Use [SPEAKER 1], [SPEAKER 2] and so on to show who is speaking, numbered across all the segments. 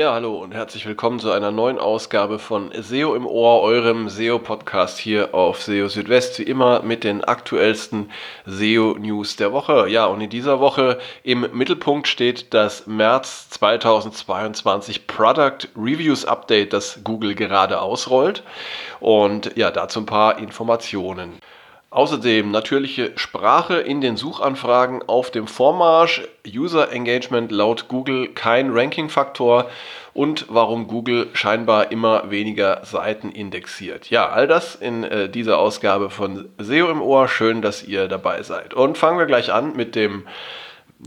[SPEAKER 1] Ja, hallo und herzlich willkommen zu einer neuen Ausgabe von SEO im Ohr, eurem SEO-Podcast hier auf SEO Südwest, wie immer mit den aktuellsten SEO-News der Woche. Ja, und in dieser Woche im Mittelpunkt steht das März 2022 Product Reviews Update, das Google gerade ausrollt. Und ja, dazu ein paar Informationen. Außerdem natürliche Sprache in den Suchanfragen auf dem Vormarsch, User Engagement laut Google kein Ranking-Faktor und warum Google scheinbar immer weniger Seiten indexiert. Ja, all das in äh, dieser Ausgabe von SEO im Ohr. Schön, dass ihr dabei seid. Und fangen wir gleich an mit dem,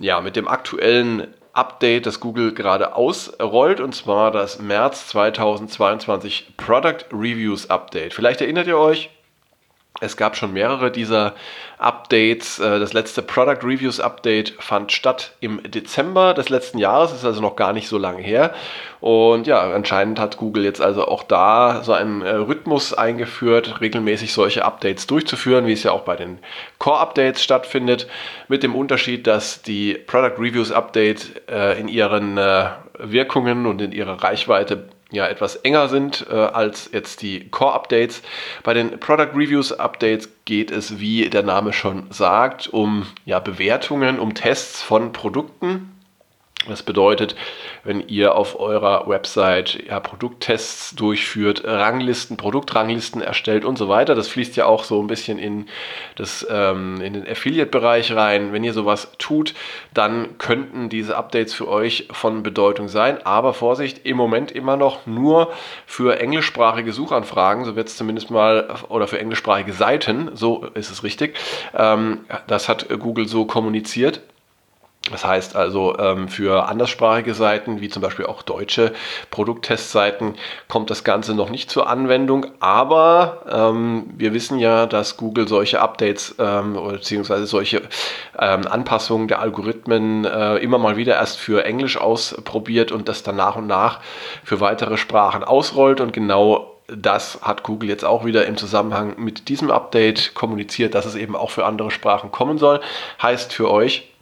[SPEAKER 1] ja, mit dem aktuellen Update, das Google gerade ausrollt, und zwar das März 2022 Product Reviews Update. Vielleicht erinnert ihr euch, es gab schon mehrere dieser Updates. Äh, das letzte Product Reviews Update fand statt im Dezember des letzten Jahres, ist also noch gar nicht so lange her. Und ja, anscheinend hat Google jetzt also auch da so einen äh, Rhythmus eingeführt, regelmäßig solche Updates durchzuführen, wie es ja auch bei den Core Updates stattfindet, mit dem Unterschied, dass die Product Reviews Update äh, in ihren Wirkungen und in ihrer Reichweite ja etwas enger sind äh, als jetzt die Core-Updates. Bei den Product Reviews-Updates geht es, wie der Name schon sagt, um ja, Bewertungen, um Tests von Produkten. Das bedeutet, wenn ihr auf eurer Website ja, Produkttests durchführt, Ranglisten, Produktranglisten erstellt und so weiter, das fließt ja auch so ein bisschen in, das, ähm, in den Affiliate-Bereich rein. Wenn ihr sowas tut, dann könnten diese Updates für euch von Bedeutung sein. Aber Vorsicht, im Moment immer noch nur für englischsprachige Suchanfragen, so wird es zumindest mal, oder für englischsprachige Seiten, so ist es richtig. Ähm, das hat Google so kommuniziert. Das heißt also, ähm, für anderssprachige Seiten, wie zum Beispiel auch deutsche Produkttestseiten, kommt das Ganze noch nicht zur Anwendung. Aber ähm, wir wissen ja, dass Google solche Updates ähm, bzw. solche Anpassungen der Algorithmen äh, immer mal wieder erst für Englisch ausprobiert und das dann nach und nach für weitere Sprachen ausrollt. Und genau das hat Google jetzt auch wieder im Zusammenhang mit diesem Update kommuniziert, dass es eben auch für andere Sprachen kommen soll. Heißt für euch,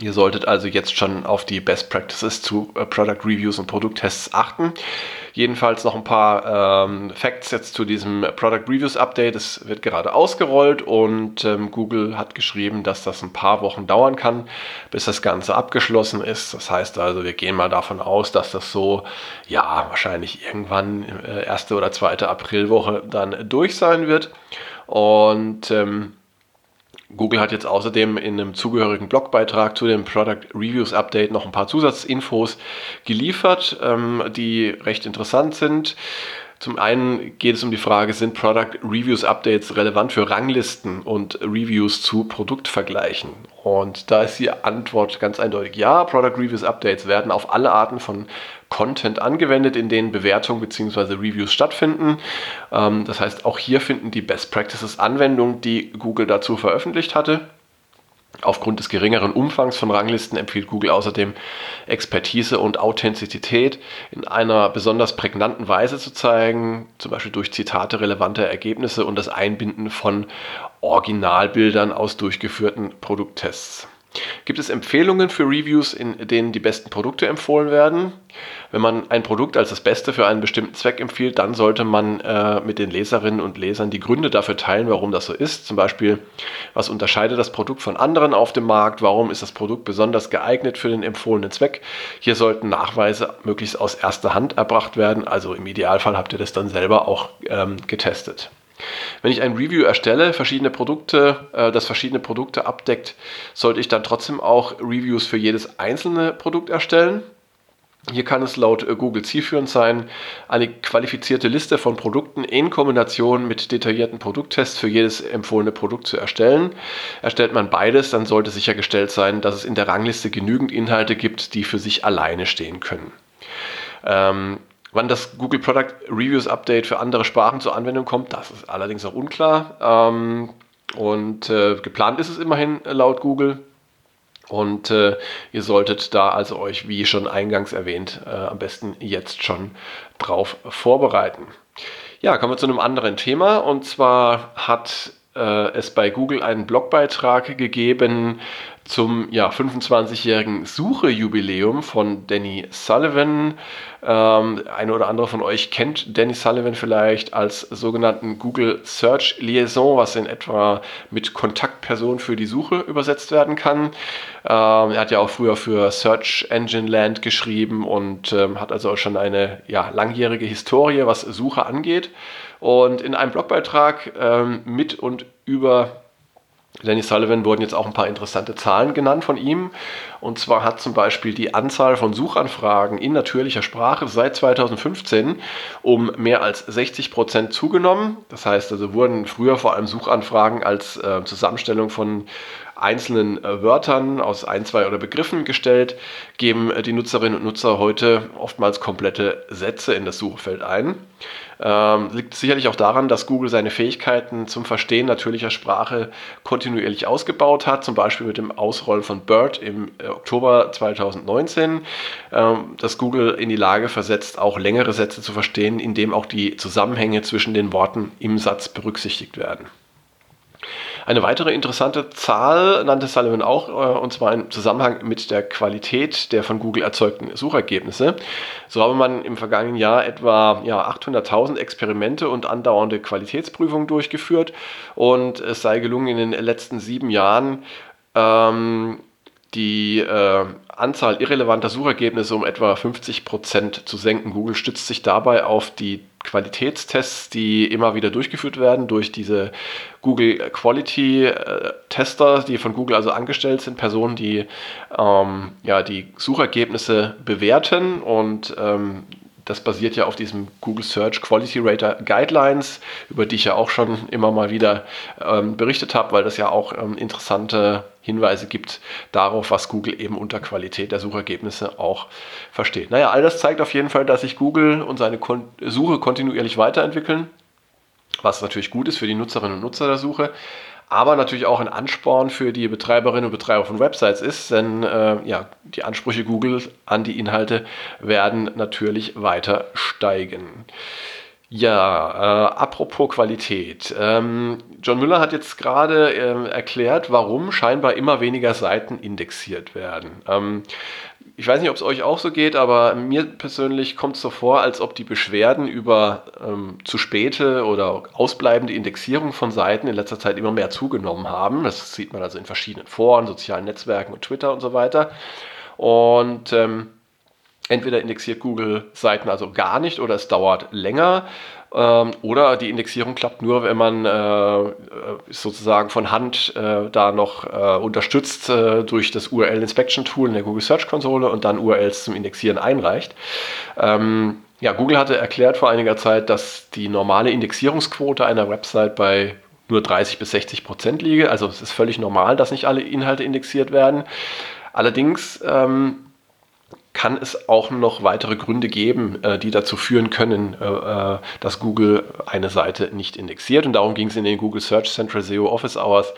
[SPEAKER 1] Ihr solltet also jetzt schon auf die Best Practices zu äh, Product Reviews und Produkttests achten. Jedenfalls noch ein paar ähm, Facts jetzt zu diesem Product Reviews Update. Es wird gerade ausgerollt und ähm, Google hat geschrieben, dass das ein paar Wochen dauern kann, bis das Ganze abgeschlossen ist. Das heißt also, wir gehen mal davon aus, dass das so, ja, wahrscheinlich irgendwann äh, erste oder zweite Aprilwoche dann durch sein wird. Und ähm, Google hat jetzt außerdem in einem zugehörigen Blogbeitrag zu dem Product Reviews Update noch ein paar Zusatzinfos geliefert, ähm, die recht interessant sind. Zum einen geht es um die Frage, sind Product Reviews Updates relevant für Ranglisten und Reviews zu Produktvergleichen? Und da ist die Antwort ganz eindeutig ja. Product Reviews Updates werden auf alle Arten von Content angewendet, in denen Bewertungen bzw. Reviews stattfinden. Ähm, das heißt, auch hier finden die Best Practices Anwendung, die Google dazu veröffentlicht hatte. Aufgrund des geringeren Umfangs von Ranglisten empfiehlt Google außerdem Expertise und Authentizität in einer besonders prägnanten Weise zu zeigen, zum Beispiel durch Zitate relevanter Ergebnisse und das Einbinden von Originalbildern aus durchgeführten Produkttests. Gibt es Empfehlungen für Reviews, in denen die besten Produkte empfohlen werden? Wenn man ein Produkt als das Beste für einen bestimmten Zweck empfiehlt, dann sollte man äh, mit den Leserinnen und Lesern die Gründe dafür teilen, warum das so ist. Zum Beispiel, was unterscheidet das Produkt von anderen auf dem Markt? Warum ist das Produkt besonders geeignet für den empfohlenen Zweck? Hier sollten Nachweise möglichst aus erster Hand erbracht werden. Also im Idealfall habt ihr das dann selber auch ähm, getestet. Wenn ich ein Review erstelle, verschiedene Produkte, äh, das verschiedene Produkte abdeckt, sollte ich dann trotzdem auch Reviews für jedes einzelne Produkt erstellen. Hier kann es laut äh, Google zielführend sein, eine qualifizierte Liste von Produkten in Kombination mit detaillierten Produkttests für jedes empfohlene Produkt zu erstellen. Erstellt man beides, dann sollte sichergestellt sein, dass es in der Rangliste genügend Inhalte gibt, die für sich alleine stehen können. Ähm, Wann das Google Product Reviews Update für andere Sprachen zur Anwendung kommt, das ist allerdings auch unklar. Ähm, und äh, geplant ist es immerhin laut Google. Und äh, ihr solltet da also euch, wie schon eingangs erwähnt, äh, am besten jetzt schon drauf vorbereiten. Ja, kommen wir zu einem anderen Thema. Und zwar hat äh, es bei Google einen Blogbeitrag gegeben zum ja, 25-jährigen Suche-Jubiläum von Danny Sullivan. Ähm, eine oder andere von euch kennt Danny Sullivan vielleicht als sogenannten Google Search Liaison, was in etwa mit Kontaktperson für die Suche übersetzt werden kann. Ähm, er hat ja auch früher für Search Engine Land geschrieben und ähm, hat also auch schon eine ja, langjährige Historie, was Suche angeht. Und in einem Blogbeitrag ähm, mit und über Danny Sullivan wurden jetzt auch ein paar interessante Zahlen genannt von ihm. Und zwar hat zum Beispiel die Anzahl von Suchanfragen in natürlicher Sprache seit 2015 um mehr als 60 Prozent zugenommen. Das heißt also wurden früher vor allem Suchanfragen als äh, Zusammenstellung von einzelnen äh, Wörtern aus ein, zwei oder Begriffen gestellt, geben äh, die Nutzerinnen und Nutzer heute oftmals komplette Sätze in das Suchfeld ein. Ähm, liegt sicherlich auch daran, dass Google seine Fähigkeiten zum Verstehen natürlicher Sprache kontinuierlich ausgebaut hat, zum Beispiel mit dem Ausrollen von BERT im äh, Oktober 2019, ähm, dass Google in die Lage versetzt, auch längere Sätze zu verstehen, indem auch die Zusammenhänge zwischen den Worten im Satz berücksichtigt werden. Eine weitere interessante Zahl nannte Sullivan auch, äh, und zwar im Zusammenhang mit der Qualität der von Google erzeugten Suchergebnisse. So habe man im vergangenen Jahr etwa ja, 800.000 Experimente und andauernde Qualitätsprüfungen durchgeführt und es sei gelungen, in den letzten sieben Jahren ähm, die äh, Anzahl irrelevanter Suchergebnisse um etwa 50 Prozent zu senken. Google stützt sich dabei auf die Qualitätstests, die immer wieder durchgeführt werden durch diese Google Quality äh, Tester, die von Google also angestellt sind, Personen, die ähm, ja, die Suchergebnisse bewerten und ähm, das basiert ja auf diesem Google Search Quality Rater Guidelines, über die ich ja auch schon immer mal wieder ähm, berichtet habe, weil das ja auch ähm, interessante Hinweise gibt darauf, was Google eben unter Qualität der Suchergebnisse auch versteht. Naja, all das zeigt auf jeden Fall, dass sich Google und seine Kon Suche kontinuierlich weiterentwickeln, was natürlich gut ist für die Nutzerinnen und Nutzer der Suche aber natürlich auch ein Ansporn für die Betreiberinnen und Betreiber von Websites ist, denn äh, ja, die Ansprüche Google an die Inhalte werden natürlich weiter steigen. Ja, äh, apropos Qualität. Ähm, John Müller hat jetzt gerade äh, erklärt, warum scheinbar immer weniger Seiten indexiert werden. Ähm, ich weiß nicht, ob es euch auch so geht, aber mir persönlich kommt es so vor, als ob die Beschwerden über ähm, zu späte oder ausbleibende Indexierung von Seiten in letzter Zeit immer mehr zugenommen haben. Das sieht man also in verschiedenen Foren, sozialen Netzwerken und Twitter und so weiter. Und ähm, entweder indexiert Google Seiten also gar nicht oder es dauert länger. Ähm, oder die Indexierung klappt nur, wenn man äh, sozusagen von Hand äh, da noch äh, unterstützt äh, durch das URL Inspection Tool in der Google Search Konsole und dann URLs zum Indexieren einreicht. Ähm, ja, Google hatte erklärt vor einiger Zeit, dass die normale Indexierungsquote einer Website bei nur 30 bis 60 Prozent liege. Also es ist völlig normal, dass nicht alle Inhalte indexiert werden. Allerdings ähm, kann es auch noch weitere Gründe geben, äh, die dazu führen können, äh, äh, dass Google eine Seite nicht indexiert. Und darum ging es in den Google Search Central SEO Office Hours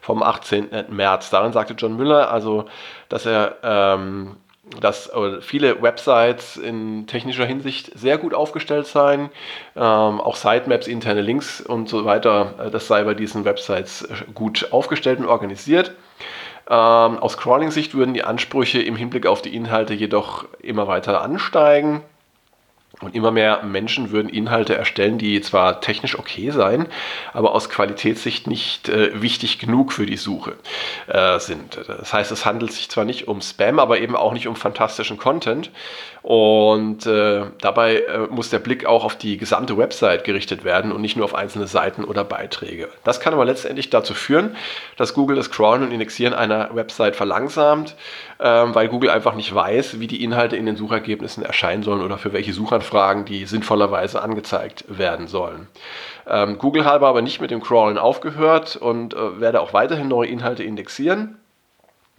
[SPEAKER 1] vom 18. März. Darin sagte John Müller also, dass er ähm, dass viele Websites in technischer Hinsicht sehr gut aufgestellt seien, ähm, auch Sitemaps, interne Links und so weiter, das sei bei diesen Websites gut aufgestellt und organisiert. Ähm, aus Crawling-Sicht würden die Ansprüche im Hinblick auf die Inhalte jedoch immer weiter ansteigen. Und immer mehr Menschen würden Inhalte erstellen, die zwar technisch okay seien, aber aus Qualitätssicht nicht äh, wichtig genug für die Suche äh, sind. Das heißt, es handelt sich zwar nicht um Spam, aber eben auch nicht um fantastischen Content. Und äh, dabei äh, muss der Blick auch auf die gesamte Website gerichtet werden und nicht nur auf einzelne Seiten oder Beiträge. Das kann aber letztendlich dazu führen, dass Google das Crawlen und Indexieren einer Website verlangsamt, ähm, weil Google einfach nicht weiß, wie die Inhalte in den Suchergebnissen erscheinen sollen oder für welche Suchanfragen die sinnvollerweise angezeigt werden sollen. Ähm, Google habe aber nicht mit dem Crawlen aufgehört und äh, werde auch weiterhin neue Inhalte indexieren.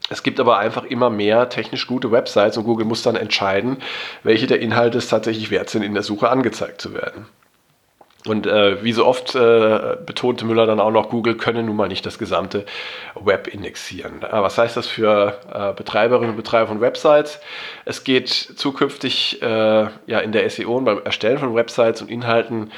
[SPEAKER 1] Es gibt aber einfach immer mehr technisch gute Websites und Google muss dann entscheiden, welche der Inhalte es tatsächlich wert sind, in der Suche angezeigt zu werden. Und äh, wie so oft äh, betonte Müller dann auch noch, Google könne nun mal nicht das gesamte Web indexieren. Äh, was heißt das für äh, Betreiberinnen und Betreiber von Websites? Es geht zukünftig äh, ja in der SEO und beim Erstellen von Websites und Inhalten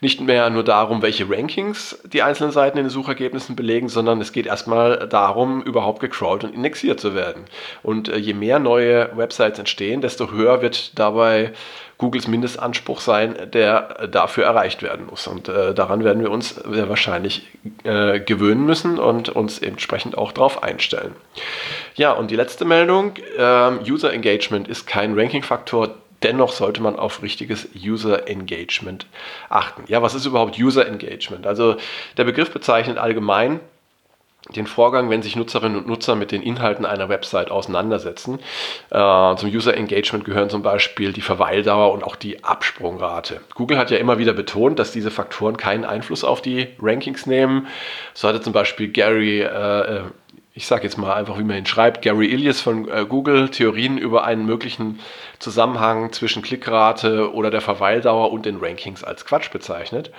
[SPEAKER 1] nicht mehr nur darum, welche Rankings die einzelnen Seiten in den Suchergebnissen belegen, sondern es geht erstmal darum, überhaupt gecrawlt und indexiert zu werden. Und äh, je mehr neue Websites entstehen, desto höher wird dabei Googles Mindestanspruch sein, der dafür erreicht werden muss. Und äh, daran werden wir uns sehr wahrscheinlich äh, gewöhnen müssen und uns entsprechend auch darauf einstellen. Ja, und die letzte Meldung, äh, User Engagement ist kein Ranking-Faktor, Dennoch sollte man auf richtiges User Engagement achten. Ja, was ist überhaupt User Engagement? Also der Begriff bezeichnet allgemein den Vorgang, wenn sich Nutzerinnen und Nutzer mit den Inhalten einer Website auseinandersetzen. Äh, zum User Engagement gehören zum Beispiel die Verweildauer und auch die Absprungrate. Google hat ja immer wieder betont, dass diese Faktoren keinen Einfluss auf die Rankings nehmen. So hatte zum Beispiel Gary, äh, äh ich sage jetzt mal einfach, wie man ihn schreibt, Gary Ilias von äh, Google Theorien über einen möglichen Zusammenhang zwischen Klickrate oder der Verweildauer und den Rankings als Quatsch bezeichnet.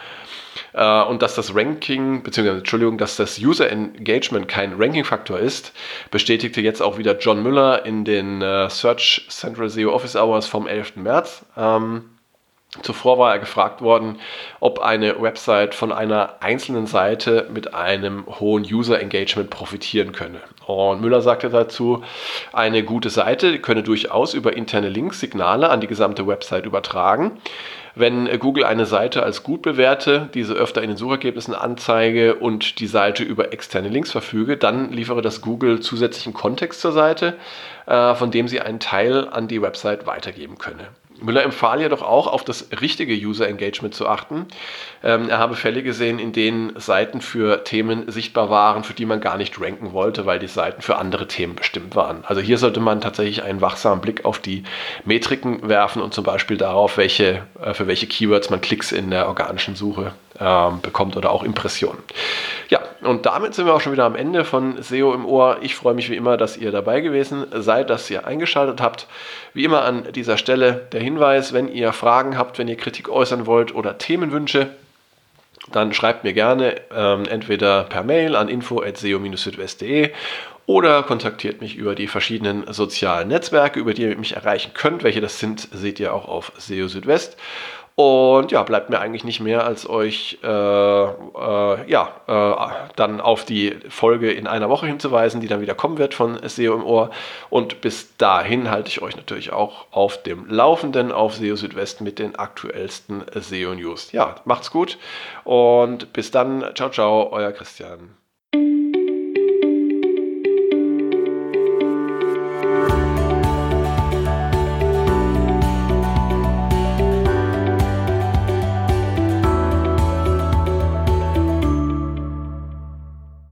[SPEAKER 1] Äh, und dass das Ranking, beziehungsweise Entschuldigung, dass das User Engagement kein Ranking-Faktor ist, bestätigte jetzt auch wieder John Müller in den äh, Search Central SEO Office Hours vom 11. März. Ähm, Zuvor war er gefragt worden, ob eine Website von einer einzelnen Seite mit einem hohen User Engagement profitieren könne. Und Müller sagte dazu, eine gute Seite könne durchaus über interne Links Signale an die gesamte Website übertragen. Wenn Google eine Seite als gut bewerte, diese öfter in den Suchergebnissen anzeige und die Seite über externe Links verfüge, dann liefere das Google zusätzlichen Kontext zur Seite, äh, von dem sie einen Teil an die Website weitergeben könne. Müller empfahl jedoch auch, auf das richtige User Engagement zu achten. Ähm, er habe Fälle gesehen, in denen Seiten für Themen sichtbar waren, für die man gar nicht ranken wollte, weil die Seiten für andere Themen bestimmt waren. Also hier sollte man tatsächlich einen wachsamen Blick auf die Metriken werfen und zum Beispiel darauf, welche, äh, für welche Keywords man Klicks in der organischen Suche ähm, bekommt oder auch Impressionen. Ja, und damit sind wir auch schon wieder am Ende von SEO im Ohr. Ich freue mich wie immer, dass ihr dabei gewesen seid, dass ihr eingeschaltet habt. Wie immer an dieser Stelle der Hinweis, wenn ihr Fragen habt, wenn ihr Kritik äußern wollt oder Themenwünsche, dann schreibt mir gerne ähm, entweder per Mail an info.seo-südwest.de oder kontaktiert mich über die verschiedenen sozialen Netzwerke, über die ihr mich erreichen könnt. Welche das sind, seht ihr auch auf SEO Südwest. Und ja, bleibt mir eigentlich nicht mehr, als euch äh, äh, ja, äh, dann auf die Folge in einer Woche hinzuweisen, die dann wieder kommen wird von SEO im Ohr. Und bis dahin halte ich euch natürlich auch auf dem Laufenden auf SEO Südwest mit den aktuellsten SEO News. Ja, macht's gut und bis dann. Ciao, ciao, euer Christian.